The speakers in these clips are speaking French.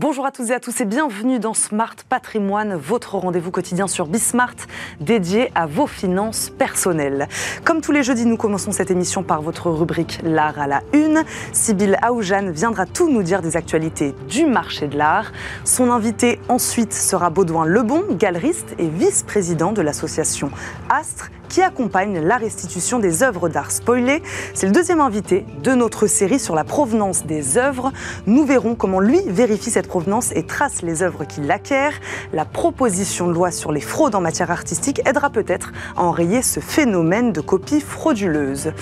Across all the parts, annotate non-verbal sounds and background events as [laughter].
Bonjour à toutes et à tous et bienvenue dans Smart Patrimoine, votre rendez-vous quotidien sur Bismart dédié à vos finances personnelles. Comme tous les jeudis, nous commençons cette émission par votre rubrique L'art à la une. Sybille Aoujane viendra tout nous dire des actualités du marché de l'art. Son invité ensuite sera Baudouin Lebon, galeriste et vice-président de l'association Astre qui accompagne la restitution des œuvres d'art spoilées. C'est le deuxième invité de notre série sur la provenance des œuvres. Nous verrons comment lui vérifie cette provenance et trace les œuvres qu'il acquiert. La proposition de loi sur les fraudes en matière artistique aidera peut-être à enrayer ce phénomène de copie frauduleuse.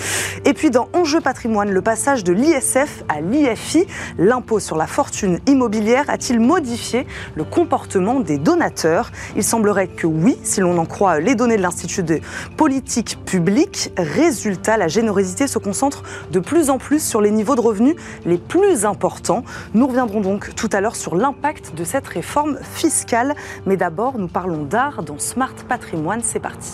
Et puis dans Enjeu patrimoine, le passage de l'ISF à l'IFI, l'impôt sur la fortune immobilière a-t-il modifié le comportement des donateurs? Il semblerait que oui, si l'on en croit les données de l'Institut de politique publique. Résultat, la générosité se concentre de plus en plus sur les niveaux de revenus les plus importants. Nous reviendrons donc tout à l'heure sur l'impact de cette réforme fiscale. Mais d'abord, nous parlons d'art dans Smart Patrimoine. C'est parti.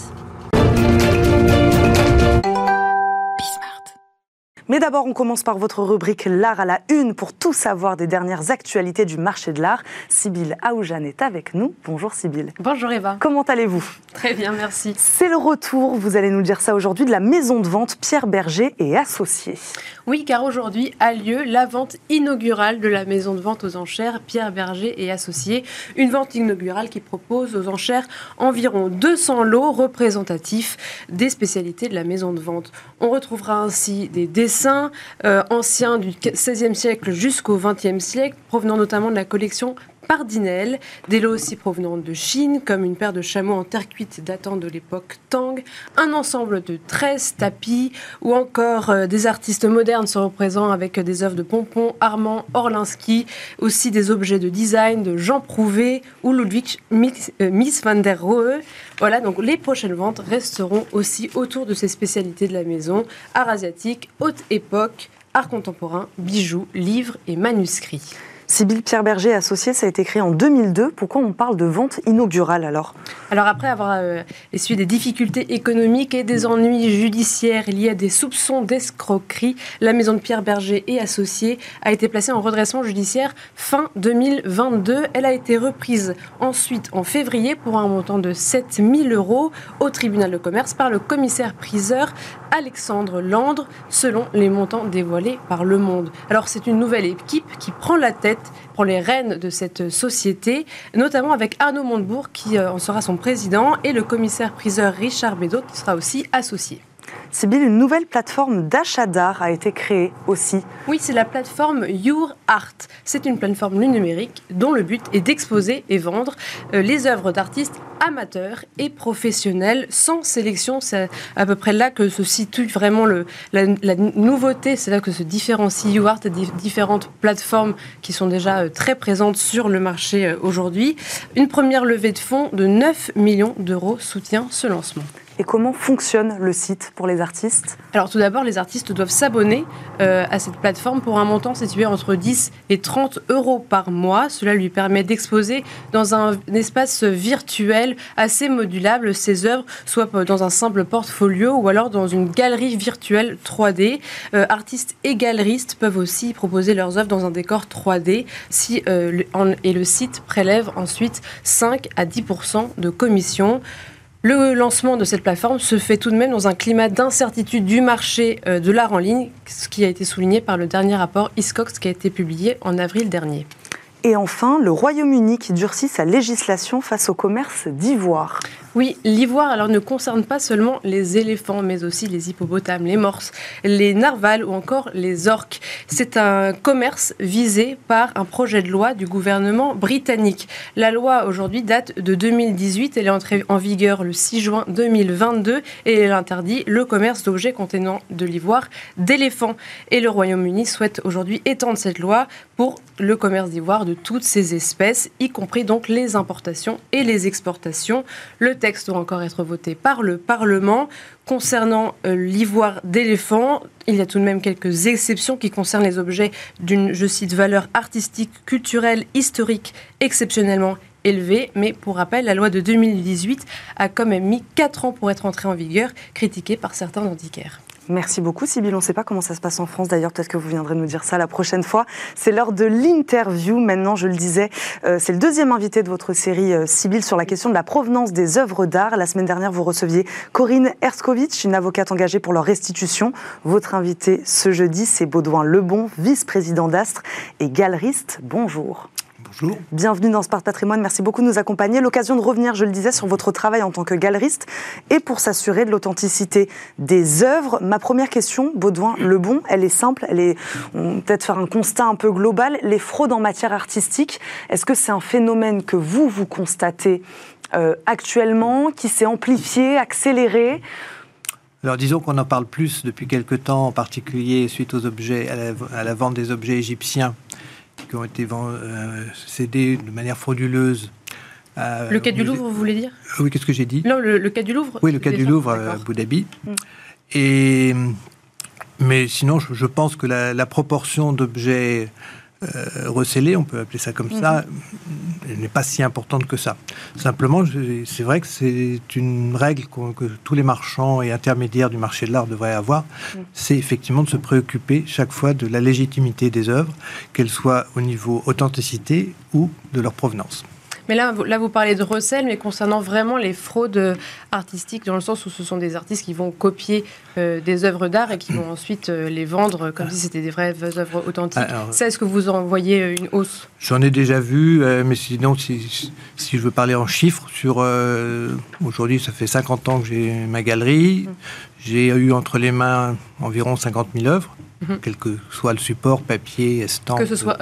Mais d'abord, on commence par votre rubrique L'art à la une pour tout savoir des dernières actualités du marché de l'art. Sybille Aoujane est avec nous. Bonjour Sybille. Bonjour Eva. Comment allez-vous? Très bien, merci. C'est le retour, vous allez nous dire ça aujourd'hui, de la maison de vente Pierre Berger et Associés. Oui, car aujourd'hui a lieu la vente inaugurale de la maison de vente aux enchères Pierre Berger et Associés. Une vente inaugurale qui propose aux enchères environ 200 lots représentatifs des spécialités de la maison de vente. On retrouvera ainsi des dessins euh, anciens du XVIe siècle jusqu'au XXe siècle, provenant notamment de la collection Pardinel, des lots aussi provenant de Chine, comme une paire de chameaux en terre cuite datant de l'époque Tang, un ensemble de 13 tapis, ou encore euh, des artistes modernes se représentent avec des œuvres de Pompon, Armand, Orlinski, aussi des objets de design de Jean Prouvé ou Ludwig Miss euh, van der Rohe. Voilà, donc les prochaines ventes resteront aussi autour de ces spécialités de la maison, art asiatique, haute époque, art contemporain, bijoux, livres et manuscrits. Sybille Pierre Berger associé, ça a été créé en 2002. Pourquoi on parle de vente inaugurale alors? Alors après avoir euh, essuyé des difficultés économiques et des ennuis judiciaires liés à des soupçons d'escroquerie, la maison de Pierre Berger et associés a été placée en redressement judiciaire fin 2022. Elle a été reprise ensuite en février pour un montant de 7000 euros au tribunal de commerce par le commissaire priseur Alexandre Landre, selon les montants dévoilés par Le Monde. Alors c'est une nouvelle équipe qui prend la tête pour les rênes de cette société, notamment avec Arnaud Montebourg qui euh, en sera son président et le commissaire-priseur Richard Bédot qui sera aussi associé. Sybille, une nouvelle plateforme d'achat d'art a été créée aussi. Oui, c'est la plateforme Your Art. C'est une plateforme numérique dont le but est d'exposer et vendre euh, les œuvres d'artistes amateurs et professionnels sans sélection. C'est à peu près là que se situe vraiment le, la, nouveauté. C'est là que se différencie You Art des différentes plateformes qui sont déjà euh, très présentes sur le marché euh, aujourd'hui. Une première levée de fonds de 9 millions d'euros soutient ce lancement. Et comment fonctionne le site pour les artistes Alors tout d'abord, les artistes doivent s'abonner euh, à cette plateforme pour un montant situé entre 10 et 30 euros par mois. Cela lui permet d'exposer dans un, espace virtuel assez modulable ses œuvres, soit dans un simple portfolio ou alors dans une galerie virtuelle 3D. Euh, artistes et galeristes peuvent aussi proposer leurs œuvres dans un décor 3D si, euh, et le site prélève ensuite 5 à 10% de commission. Le lancement de cette plateforme se fait tout de même dans un climat d'incertitude du marché euh, de l'art en ligne, ce qui a été souligné par le dernier rapport ISCOX qui a été publié en avril dernier. Et enfin, le Royaume-Uni qui durcit sa législation face au commerce d'ivoire. Oui, l'ivoire alors ne concerne pas seulement les éléphants, mais aussi les hippopotames, les morses, les narvals ou encore les orques. C'est un commerce visé par un projet de loi du gouvernement britannique. La loi aujourd'hui date de 2018, elle est entrée en vigueur le 6 juin 2022 et elle interdit le commerce d'objets contenant de l'ivoire d'éléphants. Et le Royaume-Uni souhaite aujourd'hui étendre cette loi pour le commerce d'ivoire de toutes ces espèces, y compris donc les importations et les exportations. Texte doit encore être voté par le Parlement. Concernant euh, l'ivoire d'éléphant, il y a tout de même quelques exceptions qui concernent les objets d'une, je cite, valeur artistique, culturelle, historique exceptionnellement élevé. Mais pour rappel, la loi de 2018 a quand même mis 4 ans pour être entrée en vigueur, critiquée par certains antiquaires. Merci beaucoup, Sybille. On ne sait pas comment ça se passe en France. D'ailleurs, peut-être que vous viendrez nous dire ça la prochaine fois. C'est l'heure de l'interview. Maintenant, je le disais, euh, c'est le deuxième invité de votre série, euh, sur la question de la provenance des œuvres d'art. La semaine dernière, vous receviez Corinne Erskovitch, une avocate engagée pour leur restitution. Votre invité ce jeudi, c'est Baudouin Lebon, vice-président d'Astre et galeriste. Bonjour. Bienvenue dans Sport Patrimoine. Merci beaucoup de nous accompagner. L'occasion de revenir, je le disais, sur votre travail en tant que galeriste et pour s'assurer de l'authenticité des œuvres. Ma première question, Baudouin Lebon, elle est simple. Elle est, on peut-être faire un constat un peu global. Les fraudes en matière artistique, est-ce que c'est un phénomène que vous, vous constatez euh, actuellement, qui s'est amplifié, accéléré? Alors disons qu'on en parle plus depuis quelque temps, en particulier suite aux objets, à la vente des objets égyptiens qui ont été euh, cédés de manière frauduleuse. le cas du Louvre, vous voulez dire Oui, qu'est-ce que j'ai dit Non, le, cas du Louvre Oui, le cas du Louvre à Abu Dhabi. Mm. Et, mais sinon, je, pense que la proportion d'objets euh, recélée, on peut appeler ça comme ça, mhm. n'est pas si importante que ça. Simplement, c'est vrai que c'est une règle que tous les marchands et intermédiaires du marché de l'art devraient avoir, c'est effectivement de se préoccuper chaque fois de la légitimité des œuvres, qu'elles soient au niveau authenticité ou de leur provenance. Mais là, là, vous parlez de recel, mais concernant vraiment les fraudes artistiques, dans le sens où ce sont des artistes qui vont copier euh, des œuvres d'art et qui vont ensuite euh, les vendre comme si c'était des vraies œuvres authentiques. Ça, est-ce que vous en voyez euh, une hausse? J'en ai déjà vu, mais sinon, si, si, je veux parler en chiffres, sur aujourd'hui, ça fait 50 ans que j'ai ma galerie. Mmh. J'ai eu entre les mains environ 50 000 œuvres. Mhm. quel que soit le support, papier, estampes. Que ce soit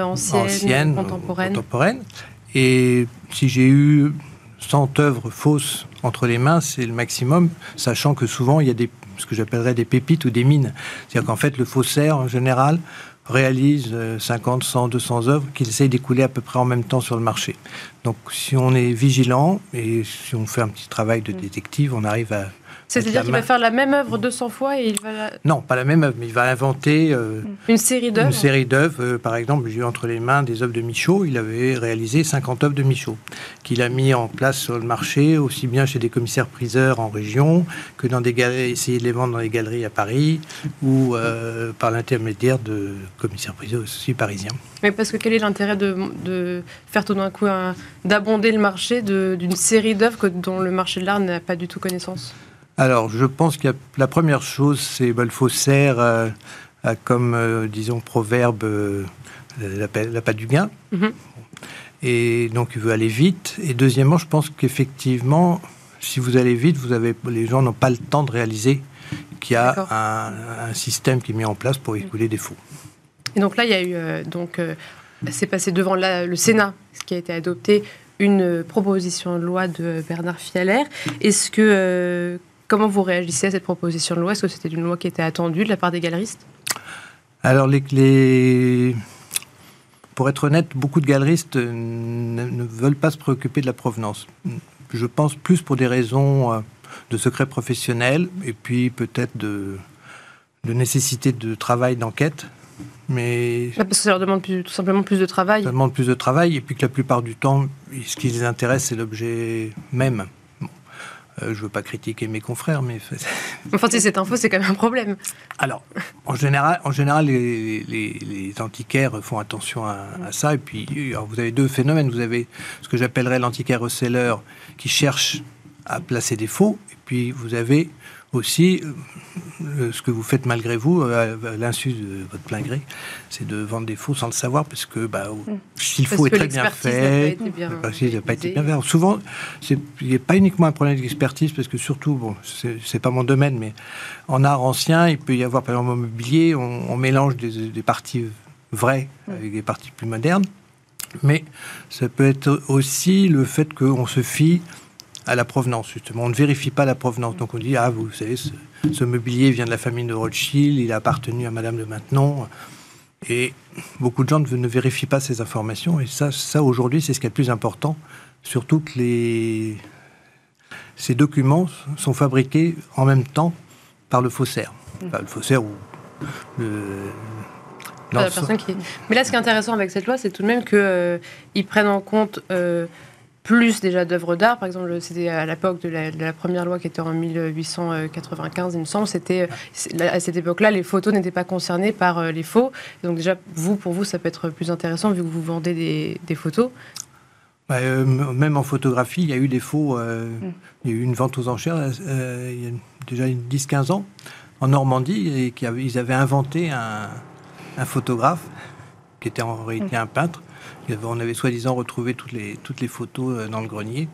anciennes, anciennes contemporaines. contemporaines. Et si j'ai eu 100 œuvres fausses entre les mains, c'est le maximum, sachant que souvent il y a des, ce que j'appellerais des pépites ou des mines. C'est-à-dire qu'en fait, le faussaire, en général, réalise 50, 100, 200 œuvres qu'il essaye d'écouler à peu près en même temps sur le marché. Donc si on est vigilant et si on fait un petit travail de mm. détective, on arrive à c'est-à-dire qu'il va faire la même œuvre 200 fois et il va... Non, pas la même œuvre, mais il va inventer... Euh, une série d'œuvres Une série d'œuvres. Euh, par exemple, j'ai eu entre les mains des œuvres de Michaud. Il avait réalisé 50 œuvres de Michaud, qu'il a mis en place sur le marché, aussi bien chez des commissaires-priseurs en région que dans des galeries, essayer de les vendre dans les galeries à Paris ou euh, par l'intermédiaire de commissaires-priseurs aussi parisiens. Mais parce que quel est l'intérêt de, faire tout d'un coup d'abonder le marché d'une série d'œuvres dont le marché de l'art n'a pas du tout connaissance? Alors, je pense que la première chose, c'est bah, le faussaire euh, comme, euh, disons, proverbe euh, la, pas du gain. Mhm. Et donc, il veut aller vite. Et deuxièmement, je pense qu'effectivement, si vous allez vite, vous avez, les gens n'ont pas le temps de réaliser qu'il y a un, système qui est mis en place pour écouler des faux. Et donc là, il y a eu, donc, c'est passé devant le Sénat, ce qui a été adopté, une proposition de loi de Bernard Fialer. Est-ce que Comment vous réagissez à cette proposition de loi? Est-ce que c'était une loi qui était attendue de la part des galeristes? Alors, les, pour être honnête, beaucoup de galeristes ne, veulent pas se préoccuper de la provenance. Je pense plus pour des raisons euh, de secret professionnel et puis peut-être de, de nécessité de travail, d'enquête. Mais parce que ça leur demande tout simplement plus de travail. Ça demande plus de travail et puis que la plupart du temps, ce qui les intéresse, c'est l'objet même. Euh, je ne veux pas critiquer mes confrères, mais... [laughs] enfin, si cette info, c'est quand même un problème. Alors, en général, en général les, antiquaires font attention à, ça. Et puis, vous avez deux phénomènes. Vous avez ce que j'appellerais l'antiquaire reseller qui cherche à placer des faux. Et puis, vous avez aussi, euh, ce que vous faites malgré vous, euh, à l'insu de votre plein gré, c'est de vendre des faux sans le savoir, parce que bah, mm. si le faux est très bien fait, il n'a pas été bien fait. Souvent, il n'y a pas uniquement un problème d'expertise, parce que surtout, bon, c'est pas mon domaine, mais en art ancien, il peut y avoir, par exemple, en mobilier, on, mélange des, parties vraies mm. avec des parties plus modernes. Mais ça peut être aussi le fait qu'on se fie à la provenance, justement. On ne vérifie pas la provenance. Donc on dit, ah, vous savez, ce, mobilier vient de la famille de Rothschild, il a appartenu à Madame de Maintenon. Et beaucoup de gens ne, vérifient pas ces informations. Et ça, ça aujourd'hui, c'est ce qui est le plus important. Surtout que les... ces documents sont fabriqués en même temps par le faussaire. le faussaire ou la personne qui... Mais là, ce qui est intéressant avec cette loi, c'est tout de même qu'ils euh, prennent en compte euh, plus déjà d'œuvres d'art. Par exemple, c'était à l'époque de, la, première loi qui était en 1895, il me semble. C'était à cette époque-là, les photos n'étaient pas concernées par euh, les faux. donc déjà, vous, pour vous, ça peut être plus intéressant vu que vous vendez des, photos. Bah, même en photographie, il y a eu des faux. Mm. Il y a eu une vente aux enchères il y a déjà 10-15 ans en Normandie et qu'ils avaient inventé un, photographe qui était en réalité un peintre. On avait soi-disant retrouvé toutes les, toutes les photos euh, dans le grenier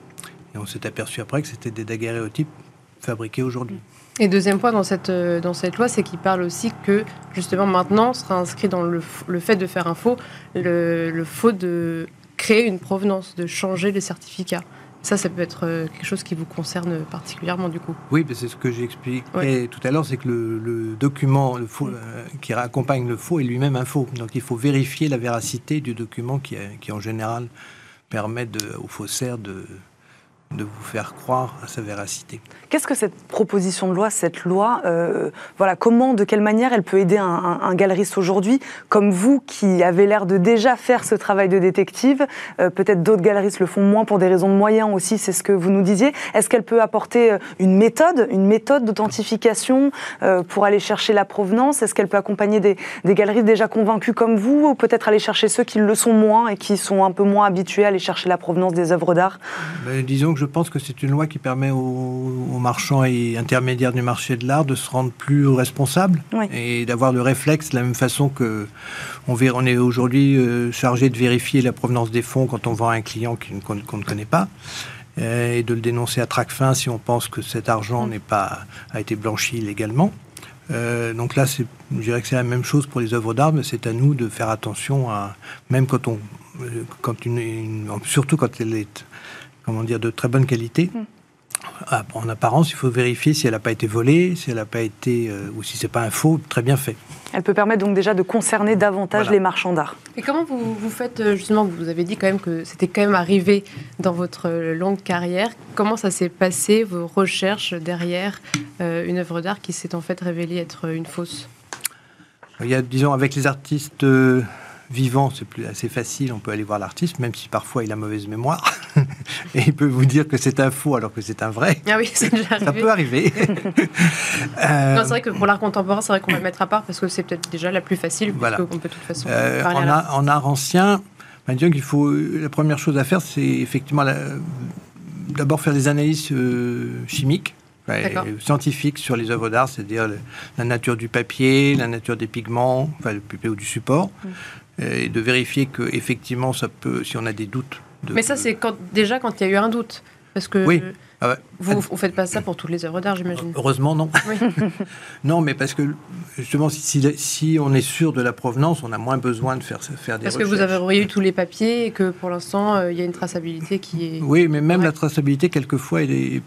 et on s'est aperçu après que c'était des daguerréotypes fabriqués aujourd'hui. Et deuxième point dans cette, euh, dans cette loi, c'est qu'il parle aussi que justement maintenant sera inscrit dans le, le fait de faire un faux, le, le faux de créer une provenance, de changer les certificats. Ça, ça peut être euh, quelque chose qui vous concerne particulièrement du coup. Oui, c'est ce que j'ai expliqué tout à l'heure, c'est que le, document le faux, euh, qui accompagne le faux est lui-même un faux. Donc il faut vérifier la véracité du document qui, qui en général permet de, aux faussaires de, de vous faire croire à sa véracité. Qu'est-ce que cette proposition de loi, cette loi, euh, voilà, comment, de quelle manière elle peut aider un, galeriste aujourd'hui, comme vous qui avez l'air de déjà faire ce travail de détective euh, Peut-être d'autres galeristes le font moins pour des raisons de moyens aussi, c'est ce que vous nous disiez. Est-ce qu'elle peut apporter euh, une méthode, une méthode d'authentification pour aller chercher la provenance? Est-ce qu'elle peut accompagner des, des, galeristes déjà convaincus comme vous, ou peut-être aller chercher ceux qui le sont moins et qui sont un peu moins habitués à aller chercher la provenance des œuvres d'art? Ben, Disons je pense que c'est une loi qui permet aux, marchands et intermédiaires du marché de l'art de se rendre plus responsables et d'avoir le réflexe de la même façon que on, on est aujourd'hui euh, chargé de vérifier la provenance des fonds quand on vend à un client qu'on ne connaît pas euh, et de le dénoncer à trac fin si on pense que cet argent mm. n'est pas a été blanchi illégalement. Euh, donc là, je dirais que c'est la même chose pour les œuvres d'art, mais c'est à nous de faire attention à, même quand on, quand une, surtout quand elle est comment dire, de très bonne qualité. Mm. Ah, en apparence, il faut vérifier si elle n'a pas été volée, si elle n'a pas été, euh, ou si c'est pas un faux, très bien fait. Elle peut permettre donc déjà de concerner davantage les marchands d'art. Et comment vous, vous, faites euh, justement Vous avez dit quand même que c'était quand même arrivé dans votre longue carrière. Comment ça s'est passé vos recherches derrière euh, une œuvre d'art qui s'est en fait révélée être une fausse? Il y a, disons, avec les artistes vivant, c'est plus assez facile, on peut aller voir l'artiste, même si parfois il a mauvaise mémoire, [laughs] [laughs] et il peut vous dire que c'est un faux alors que c'est un vrai. Ah oui, c'est déjà arrivé. Ça peut arriver. [laughs] euh... c'est vrai que pour l'art contemporain, c'est vrai qu'on va le mettre à part parce que c'est peut-être déjà la plus facile, voilà. peut de toute façon euh, en, en, art ancien, ben, disons qu'il faut, la première chose à faire, c'est effectivement d'abord faire des analyses euh, chimiques scientifiques sur les œuvres d'art, c'est-à-dire la nature du papier, la nature des pigments, enfin le papier ou du support, mm et de vérifier que effectivement ça peut, si on a des doutes. Mais ça, c'est quand, déjà quand il y a eu un doute. Parce que oui. Ah vous ne faites pas ça pour toutes les œuvres d'art, j'imagine. Heureusement, non. [laughs] non, mais parce que justement, si, si, on est sûr de la provenance, on a moins besoin de faire, faire des Parce que vous avez eu tous les papiers et que pour l'instant, euh, il y a une traçabilité qui est. Oui, mais même la traçabilité, quelquefois, il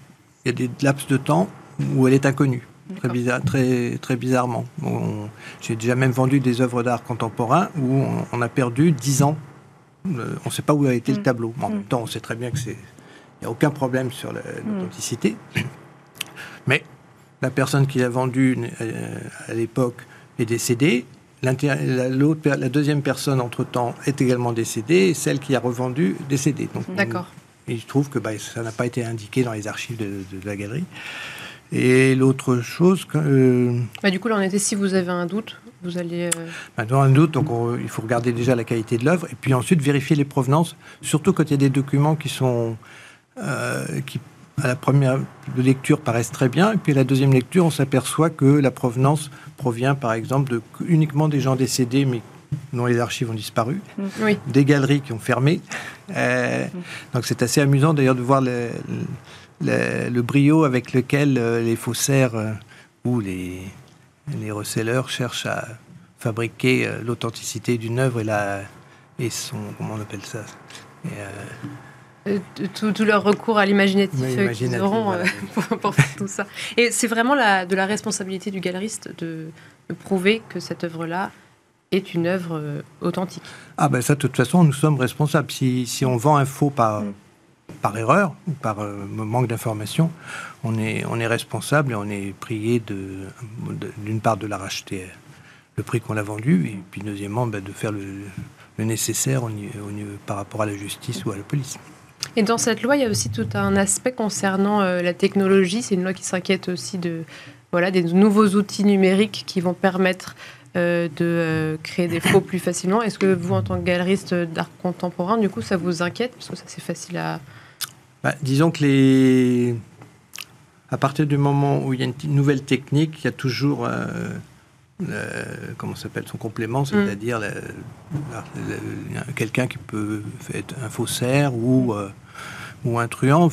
y a des laps de temps où elle est inconnue très, bizarre, très, très bizarrement. J'ai déjà même vendu des œuvres d'art contemporain où on, a perdu 10 ans. Euh, on ne sait pas où a été le mm. tableau. en mm. même temps, on sait très bien que c'est. Il n'y a aucun problème sur mm. l'authenticité. Mais la personne qui l'a vendu euh, à l'époque est décédée. La, la, deuxième personne, entre-temps, est également décédée, et celle qui a revendu, décédée. D'accord. Je trouve que bah, ça n'a pas été indiqué dans les archives de la galerie. Et l'autre chose. Euh, bah, du coup, là, on était si vous avez un doute, vous allez. Euh... Bah, dans un doute, donc il faut regarder déjà la qualité de l'œuvre et puis ensuite vérifier les provenances, surtout quand il y a des documents qui sont. Euh, qui, à la première lecture, paraissent très bien, et puis à la deuxième lecture, on s'aperçoit que la provenance provient, par exemple, de, uniquement des gens décédés, mais dont les archives ont disparu, oui. des galeries qui ont fermé. Euh, donc c'est assez amusant d'ailleurs de voir le, brio avec lequel les faussaires euh, ou les, les receleurs cherchent à fabriquer euh, l'authenticité d'une œuvre et, la, et son. Comment on appelle ça? Tout, leur recours à l'imaginatif qu'ils auront [laughs] pour, faire tout ça. Et c'est vraiment la, de la responsabilité du galeriste de, prouver que cette œuvre-là est une œuvre authentique. Ah ben ça, de toute façon, nous sommes responsables. Si, si on vend un faux par, mm par erreur ou par euh, manque d'information, on est, on responsable et on est prié d'une de, part de la racheter le prix qu'on a vendu, et puis deuxièmement, bah, de faire le, nécessaire par rapport à la justice ou à la police. Et dans cette loi, il y a aussi tout un aspect concernant euh, la technologie. C'est une loi qui s'inquiète aussi de voilà des nouveaux outils numériques qui vont permettre euh, de créer des faux plus facilement. Est-ce que vous, en tant que galeriste d'art contemporain, du coup, ça vous inquiète? Parce que ça c'est facile à bah, Disons que les à partir du moment où il y a une nouvelle technique, il y a toujours comment s'appelle son complément, mm. c'est-à-dire quelqu'un qui peut être un faussaire ou, euh, ou un truand.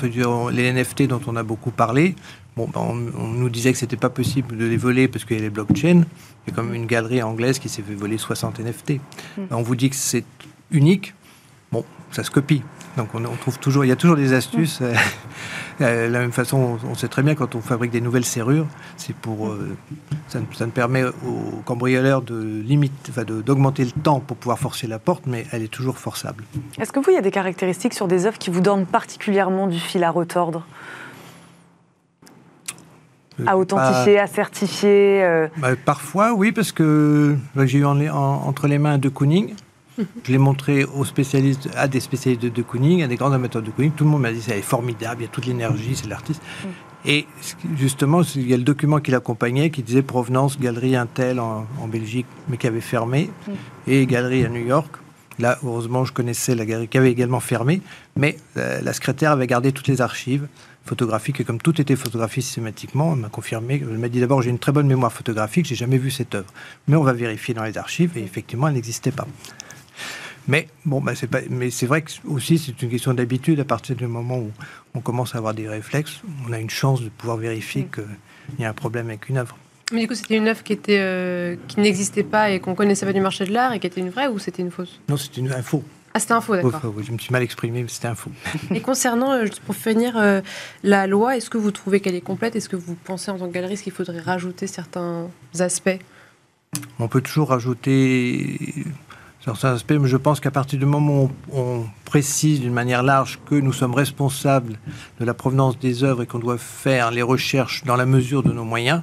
les NFT dont on a beaucoup parlé, bon, ben, on, nous disait que c'était pas possible de les voler parce qu'il y a les blockchains. Il y a une galerie anglaise qui s'est fait voler 60 NFT. Mm. On vous dit que c'est unique, bon, ça se copie. Donc on, trouve toujours, il y a toujours des astuces. Mm. [laughs] Euh, de la même façon, on sait très bien quand on fabrique des nouvelles serrures, c'est pour euh, ça, ne permet aux cambrioleurs de limite, d'augmenter le temps pour pouvoir forcer la porte, mais elle est toujours forçable. Est-ce que vous, il y a des caractéristiques sur des œuvres qui vous donnent particulièrement du fil à retordre? Euh, à authentifier, à certifier bah, Parfois, oui, parce que bah, j'ai eu entre les mains de Kooning. [laughs] Je l'ai montré aux spécialistes, à des spécialistes de, de Kooning, à des grands amateurs de Kooning. Tout le monde m'a dit c'est formidable, il y a toute l'énergie, c'est l'artiste. Mm. Et justement, il y a le document qui l'accompagnait qui disait provenance galerie Intel en, en Belgique, mais qui avait fermé, mm. et galerie à New York. Là, heureusement, je connaissais la galerie qui avait également fermé, mais euh, la secrétaire avait gardé toutes les archives photographiques et comme tout était photographié systématiquement, elle m'a confirmé, elle m'a dit d'abord j'ai une très bonne mémoire photographique, j'ai jamais vu cette œuvre, mais on va vérifier dans les archives et effectivement elle n'existait pas. Mais bon, bah, c'est pas. Mais c'est vrai que aussi c'est une question d'habitude. À partir du moment où on commence à avoir des réflexes, on a une chance de pouvoir vérifier mm. qu'il y a un problème avec une œuvre. Mais du coup, c'était une œuvre qui était euh, qui n'existait pas et qu'on connaissait pas du marché de l'art et qui était une vraie ou c'était une fausse? Non, c'était une info. Ah, c'était un faux, d'accord. je me suis mal exprimé, mais c'était un faux. [laughs] Et concernant, euh, pour finir, euh, la loi, est-ce que vous trouvez qu'elle est complète? Est-ce que vous pensez en tant que galeriste qu'il faudrait rajouter certains aspects? On peut toujours rajouter certains aspects, mais je pense qu'à partir du moment où on, précise d'une manière large que nous sommes responsables de la provenance des œuvres et qu'on doit faire les recherches dans la mesure de nos moyens,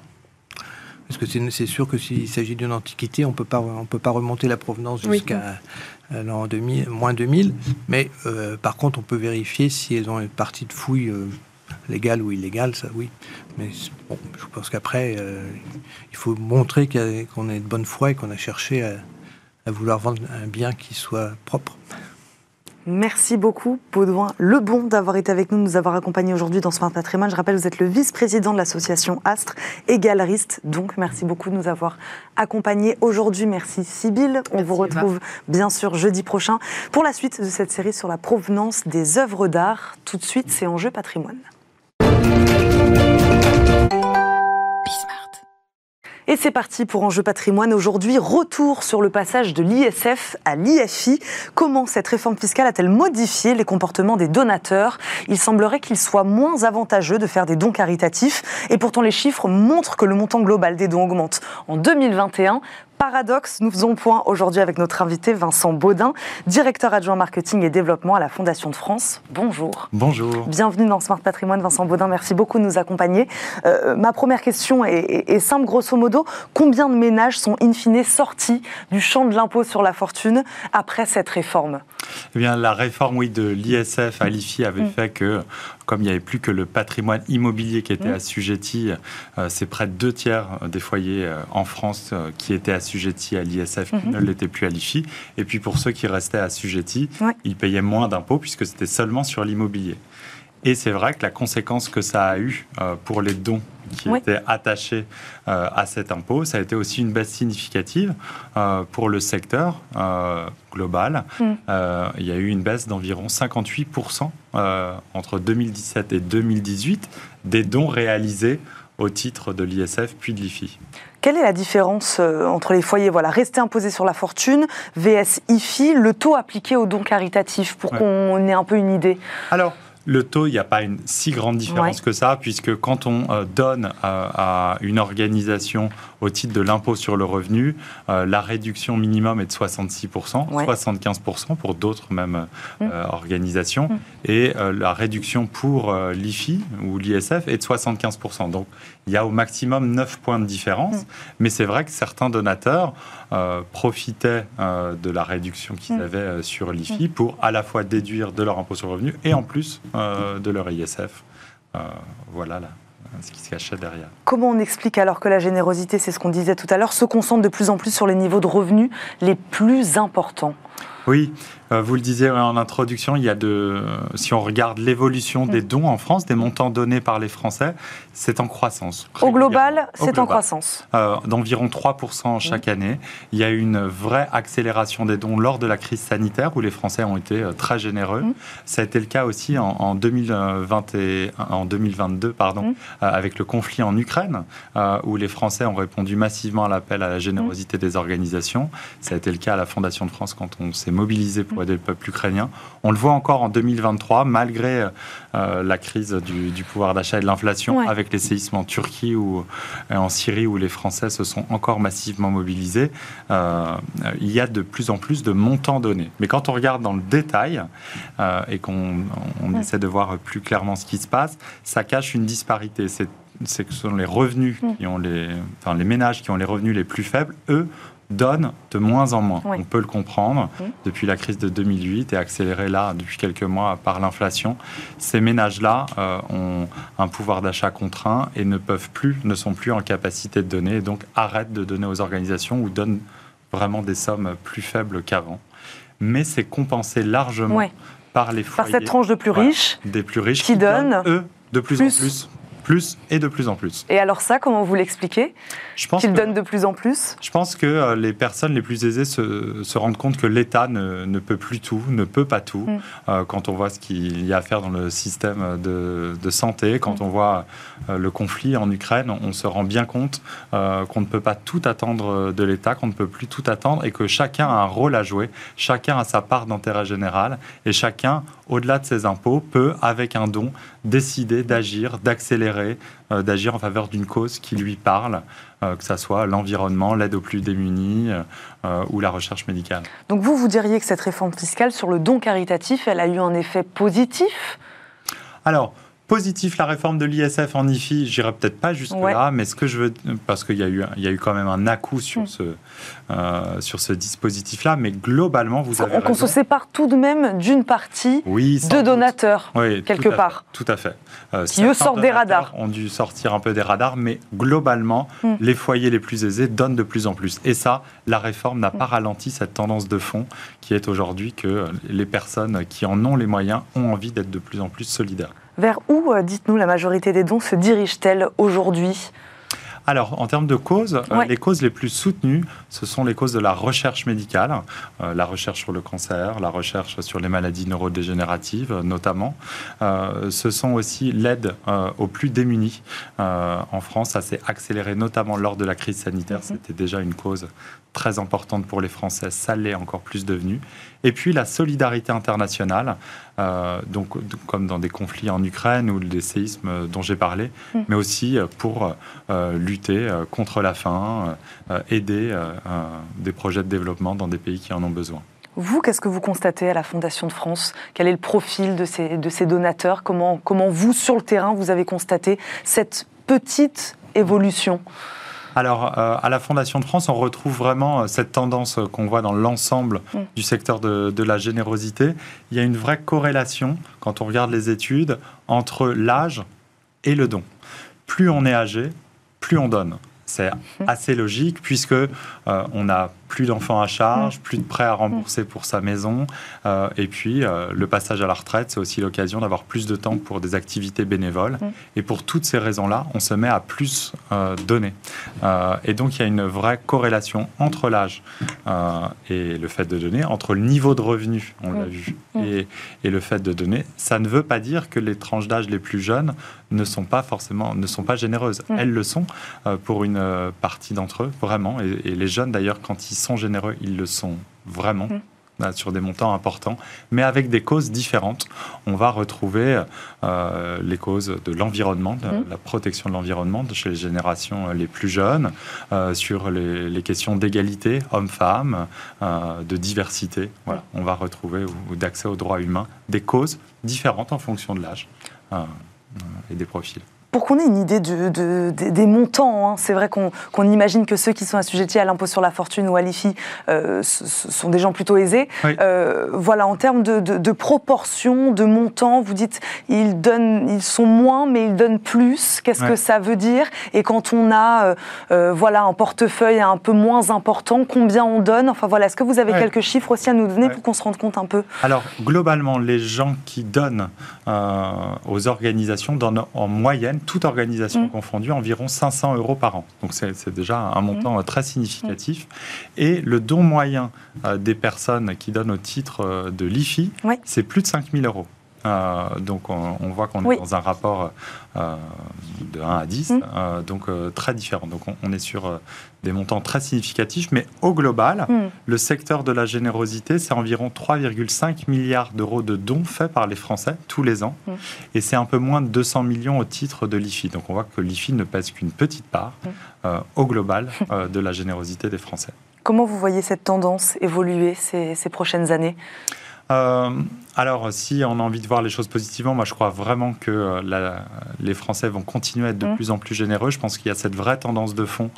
parce que c'est sûr que s'il s'agit d'une antiquité, on peut pas, on peut pas remonter la provenance jusqu'à euh, l'an 2000, moins 2000. Mais euh, par contre, on peut vérifier si elles ont une partie de fouille euh, légale ou illégale, ça oui. Mais bon, je pense qu'après, il faut montrer qu'on est de bonne foi et qu'on a cherché à, à vouloir vendre un bien qui soit propre. Merci beaucoup, Baudouin Lebon, d'avoir été avec nous, de nous avoir accompagnés aujourd'hui dans Smart Patrimoine. Je rappelle, vous êtes le vice-président de l'association Astre et galeriste. Donc, merci beaucoup de nous avoir accompagnés aujourd'hui. Merci, Sybille. On vous retrouve bien sûr jeudi prochain pour la suite de cette série sur la provenance des œuvres d'art. Tout de suite, c'est Enjeu Patrimoine. Et c'est parti pour Enjeu patrimoine. Aujourd'hui, retour sur le passage de l'ISF à l'IFI. Comment cette réforme fiscale a-t-elle modifié les comportements des donateurs? Il semblerait qu'il soit moins avantageux de faire des dons caritatifs. Et pourtant, les chiffres montrent que le montant global des dons augmente. En 2021, Paradoxe, nous faisons point aujourd'hui avec notre invité Vincent Baudin, directeur adjoint marketing et développement à la Fondation de France. Bonjour. Bonjour. Bienvenue dans Smart Patrimoine, Vincent Baudin. Merci beaucoup de nous accompagner. Euh, ma première question est, simple, grosso modo. Combien de ménages sont in fine sortis du champ de l'impôt sur la fortune après cette réforme? Eh bien, la réforme, oui, de l'ISF à l'IFI avait mm. fait que comme il n'y avait plus que le patrimoine immobilier qui était mmh. assujetti, euh, c'est près de deux tiers des foyers euh, en France euh, qui étaient assujettis à l'ISF, qui mmh. ne l'étaient plus à l'IFI. Et puis pour ceux qui restaient assujettis, ils payaient moins d'impôts puisque c'était seulement sur l'immobilier. Et c'est vrai que la conséquence que ça a eu pour les dons qui étaient attachés à cet impôt, ça a été aussi une baisse significative pour le secteur global. Mmh. il y a eu une baisse d'environ 58% euh, entre 2017 et 2018 des dons réalisés au titre de l'ISF puis de l'IFI. Quelle est la différence euh, entre les foyers? Voilà, restés imposés sur la fortune, VS IFI, le taux appliqué aux dons caritatifs, pour qu'on ait un peu une idée Alors, le taux, il n'y a pas une si grande différence que ça, puisque quand on euh, donne à une organisation au titre de l'impôt sur le revenu, euh, la réduction minimum est de 66%, 75% pour d'autres même mmh. euh, organisations, mmh. et la réduction pour l'IFI ou l'ISF est de 75%. Donc il y a au maximum 9 points de différence. Mm. Mais c'est vrai que certains donateurs euh, profitaient euh, de la réduction qu'ils Mm. avaient euh, sur l'IFI pour à la fois déduire de leur impôt sur le revenu et en plus de leur ISF. Voilà là, ce qui se cachait derrière. Comment on explique alors que la générosité, c'est ce qu'on disait tout à l'heure, se concentre de plus en plus sur les niveaux de revenus les plus importants? Oui, vous le disiez en introduction, il y a de, si on regarde l'évolution des dons en France, des montants donnés par les Français, c'est en croissance. Au global, c'est en croissance. euh, d'environ 3% chaque année. Il y a eu une vraie accélération des dons lors de la crise sanitaire où les Français ont été euh, très généreux. Mm. Ça a été le cas aussi en, en 2021 en 2022 pardon, Mm. euh, avec le conflit en Ukraine euh, où les Français ont répondu massivement à l'appel à la générosité des organisations. Ça a été le cas à la Fondation de France quand on s'est mobilisé pour aider le peuple ukrainien. On le voit encore en 2023 malgré euh, la crise du, du pouvoir d'achat et de l'inflation Ouais. avec les séismes en Turquie ou et en Syrie où les Français se sont encore massivement mobilisés, euh, il y a de plus en plus de montants donnés. Mais quand on regarde dans le détail euh, et qu'on Ouais. essaie de voir plus clairement ce qui se passe, ça cache une disparité. C'est c'est que ce sont les revenus qui ont les, enfin les ménages qui ont les revenus les plus faibles, eux donnent de moins en moins. Oui. On peut le comprendre depuis la crise de 2008 et accéléré là depuis quelques mois par l'inflation. Ces ménages-là euh, ont un pouvoir d'achat contraint et ne peuvent plus, ne sont plus en capacité de donner et donc arrêtent de donner aux organisations ou donnent vraiment des sommes plus faibles qu'avant. Mais c'est compensé largement Ouais. par les Par foyers cette tranche de plus riches. des plus riches qui donnent eux de plus, plus. en plus, plus et de plus en plus. Et alors ça, comment vous l'expliquez Qu'ils donnent de plus en plus je pense que euh, les personnes les plus aisées se, se rendent compte que l'État ne, ne peut plus tout, ne peut pas tout. Mm. Euh, quand on voit ce qu'il y a à faire dans le système de, de santé, quand Mm. on voit euh, le conflit en Ukraine, on, on se rend bien compte euh, qu'on ne peut pas tout attendre de l'État, qu'on ne peut plus tout attendre et que chacun a un rôle à jouer, chacun a sa part d'intérêt général et chacun, au-delà de ses impôts, peut, avec un don, décider d'agir, d'accélérer, euh, d'agir en faveur d'une cause qui lui parle, euh, que ce soit l'environnement, l'aide aux plus démunis euh, ou la recherche médicale. Donc vous, vous diriez que cette réforme fiscale sur le don caritatif, elle a eu un effet positif? Alors, positif la réforme de l'ISF en IFI, j'irai peut-être pas jusque-là, mais ce que je veux, parce qu'il y, a eu- il y a eu quand même un à-coup sur, Mm. ce, euh, sur ce dispositif-là, mais globalement, vous avez On qu'on se sépare tout de même d'une partie Oui, de doute. donateurs. Oui, quelque tout à fait, part. tout à fait. Euh, Qui, eux, sortent des radars. ont dû sortir un peu des radars, mais globalement, Mm. les foyers les plus aisés donnent de plus en plus. Et ça, la réforme n'a pas ralenti cette tendance de fond qui est aujourd'hui que les personnes qui en ont les moyens ont envie d'être de plus en plus solidaires. Vers où, euh, dites-nous, la majorité des dons se dirige-t-elle aujourd'hui? Alors, en termes de causes, euh, Ouais. les causes les plus soutenues, ce sont les causes de la recherche médicale, euh, la recherche sur le cancer, la recherche sur les maladies neurodégénératives euh, notamment. Euh, ce sont aussi l'aide aux plus démunis. En France, ça s'est accéléré notamment lors de la crise sanitaire. C'était déjà une cause très importante pour les Français, ça l'est encore plus devenu. Et puis la solidarité internationale, euh, donc comme dans des conflits en Ukraine ou des séismes dont j'ai parlé, Mm. mais aussi euh, pour euh, lutter contre la faim, euh, aider des projets de développement dans des pays qui en ont besoin. Vous, qu'est-ce que vous constatez à la Fondation de France? Quel est le profil de ces, de ces donateurs? Comment, comment vous, sur le terrain, vous avez constaté cette petite évolution? Alors, euh, à la Fondation de France, on retrouve vraiment euh, cette tendance euh, qu'on voit dans l'ensemble Mm. du secteur de, de la générosité. Il y a une vraie corrélation, quand on regarde les études, entre l'âge et le don. Plus on est âgé, plus on donne. C'est assez logique puisque euh, on a plus d'enfants à charge, plus de prêts à rembourser pour sa maison, euh, et puis euh, le passage à la retraite, c'est aussi l'occasion d'avoir plus de temps pour des activités bénévoles. Mm. Et pour toutes ces raisons-là, on se met à plus donner. Et donc il y a une vraie corrélation entre l'âge et le fait de donner, entre le niveau de revenu, on l'a Mm. vu, Mm. et, et le fait de donner. Ça ne veut pas dire que les tranches d'âge les plus jeunes ne sont pas forcément ne sont pas généreuses. Mm. Elles le sont euh, pour une euh, partie d'entre eux, vraiment. Et, et les jeunes, d'ailleurs, quand ils sont généreux, ils le sont vraiment. Mm. là, sur des montants importants, mais avec des causes différentes. On va retrouver euh, les causes de l'environnement, de Mm. la protection de l'environnement chez les générations euh, les plus jeunes, euh, sur les, les questions d'égalité hommes-femmes, euh, de diversité. Voilà, on va retrouver ou, ou d'accès aux droits humains des causes différentes en fonction de l'âge euh, euh, et des profils. Pour qu'on ait une idée de, des montants, hein, c'est vrai qu'on imagine que ceux qui sont assujettis à l'impôt sur la fortune ou à l'IFI euh, sont des gens plutôt aisés. Euh, voilà, en termes de, proportion, de montants, vous dites ils, donnent, ils sont moins, mais ils donnent plus. Qu'est-ce que ça veut dire? Et quand on a euh, voilà, un portefeuille un peu moins important, combien on donne? Enfin voilà, est-ce que vous avez quelques chiffres aussi à nous donner pour qu'on se rende compte un peu? Alors, globalement, les gens qui donnent aux organisations donnent en moyenne, toute organisation mmh. confondue, environ 500 euros par an. Donc c'est déjà un montant mmh. très significatif. Et le don moyen euh, des personnes qui donnent au titre euh, de l'IFI, c'est plus de 5000 euros. Euh, donc on, voit qu'on est dans un rapport de 1 à 10, mm. donc très différent. Donc on, est sur des montants très significatifs, mais au global, mm. le secteur de la générosité, c'est environ 3,5 milliards d'euros de dons faits par les Français tous les ans, mm. et c'est un peu moins de 200 millions au titre de l'IFI. Donc on voit que l'IFI ne pèse qu'une petite part au global de la générosité des Français. Comment vous voyez cette tendance évoluer ces, prochaines années? Euh, alors, si on a envie de voir les choses positivement, moi je crois vraiment que euh, les Français vont continuer à être de mmh. plus en plus généreux. Je pense qu'il y a cette vraie tendance de fond.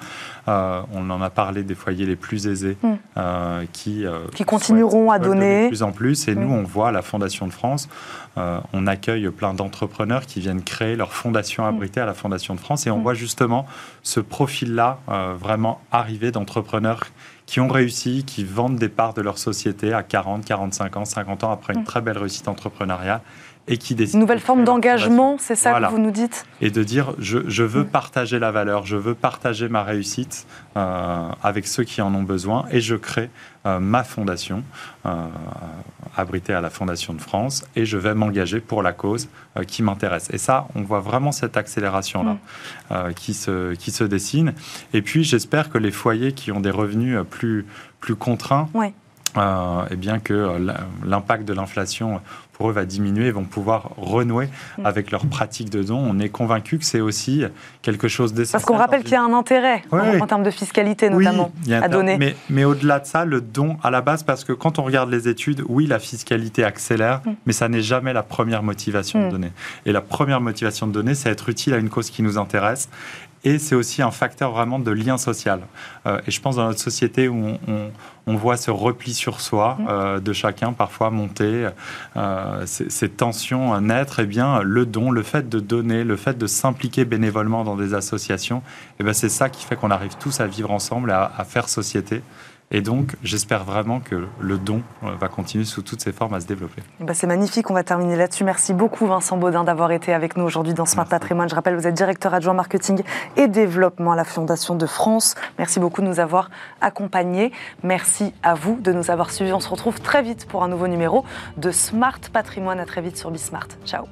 Euh, on en a parlé des foyers les plus aisés mmh. qui, qui continueront à donner de plus en plus. Et mmh. nous, on voit la Fondation de France, on accueille plein d'entrepreneurs qui viennent créer leur fondation abritée à la Fondation de France. Et on voit justement ce profil-là vraiment arriver d'entrepreneurs qui ont réussi, qui vendent des parts de leur société à 40, 45 ans, 50 ans après une mm. très belle réussite entrepreneuriale et qui décident. Une nouvelle forme d'engagement, c'est ça que vous nous dites Et de dire je, je, veux mm. partager la valeur, je veux partager ma réussite euh, avec ceux qui en ont besoin et je crée euh, ma fondation, euh, abritée à la Fondation de France, et je vais m'engager pour la cause qui m'intéresse. Et ça, on voit vraiment cette accélération-là mm. qui, se, qui se dessine. Et puis, j'espère que les foyers qui ont des revenus plus, plus contraints, et eh bien que l'impact de l'inflation pour eux va diminuer et vont pouvoir renouer mm. avec leurs pratiques de don. On est convaincu que c'est aussi quelque chose d'essentiel. Parce qu'on rappelle qu'il y a un intérêt en, termes de fiscalité notamment à donner. Mais, mais au-delà de ça, le don à la base, parce que quand on regarde les études, oui, la fiscalité accélère, mm. mais ça n'est jamais la première motivation de mm. donner. Et la première motivation de donner, c'est être utile à une cause qui nous intéresse et c'est aussi un facteur vraiment de lien social. Euh, et je pense dans notre société où on, voit ce repli sur soi mmh. euh, de chacun parfois monter, euh, ces, tensions naître, et eh bien le don, le fait de donner, le fait de s'impliquer bénévolement dans des associations, et eh c'est ça qui fait qu'on arrive tous à vivre ensemble, à, à faire société. Et donc, j'espère vraiment que le don euh, va continuer sous toutes ses formes à se développer. Bah, c'est magnifique, on va terminer là-dessus. Merci beaucoup Vincent Baudin d'avoir été avec nous aujourd'hui dans Smart Patrimoine. Je rappelle, vous êtes directeur adjoint marketing et développement à la Fondation de France. Merci beaucoup de nous avoir accompagnés. Merci à vous de nous avoir suivis. On se retrouve très vite pour un nouveau numéro de Smart Patrimoine. À très vite sur Bismart. Ciao.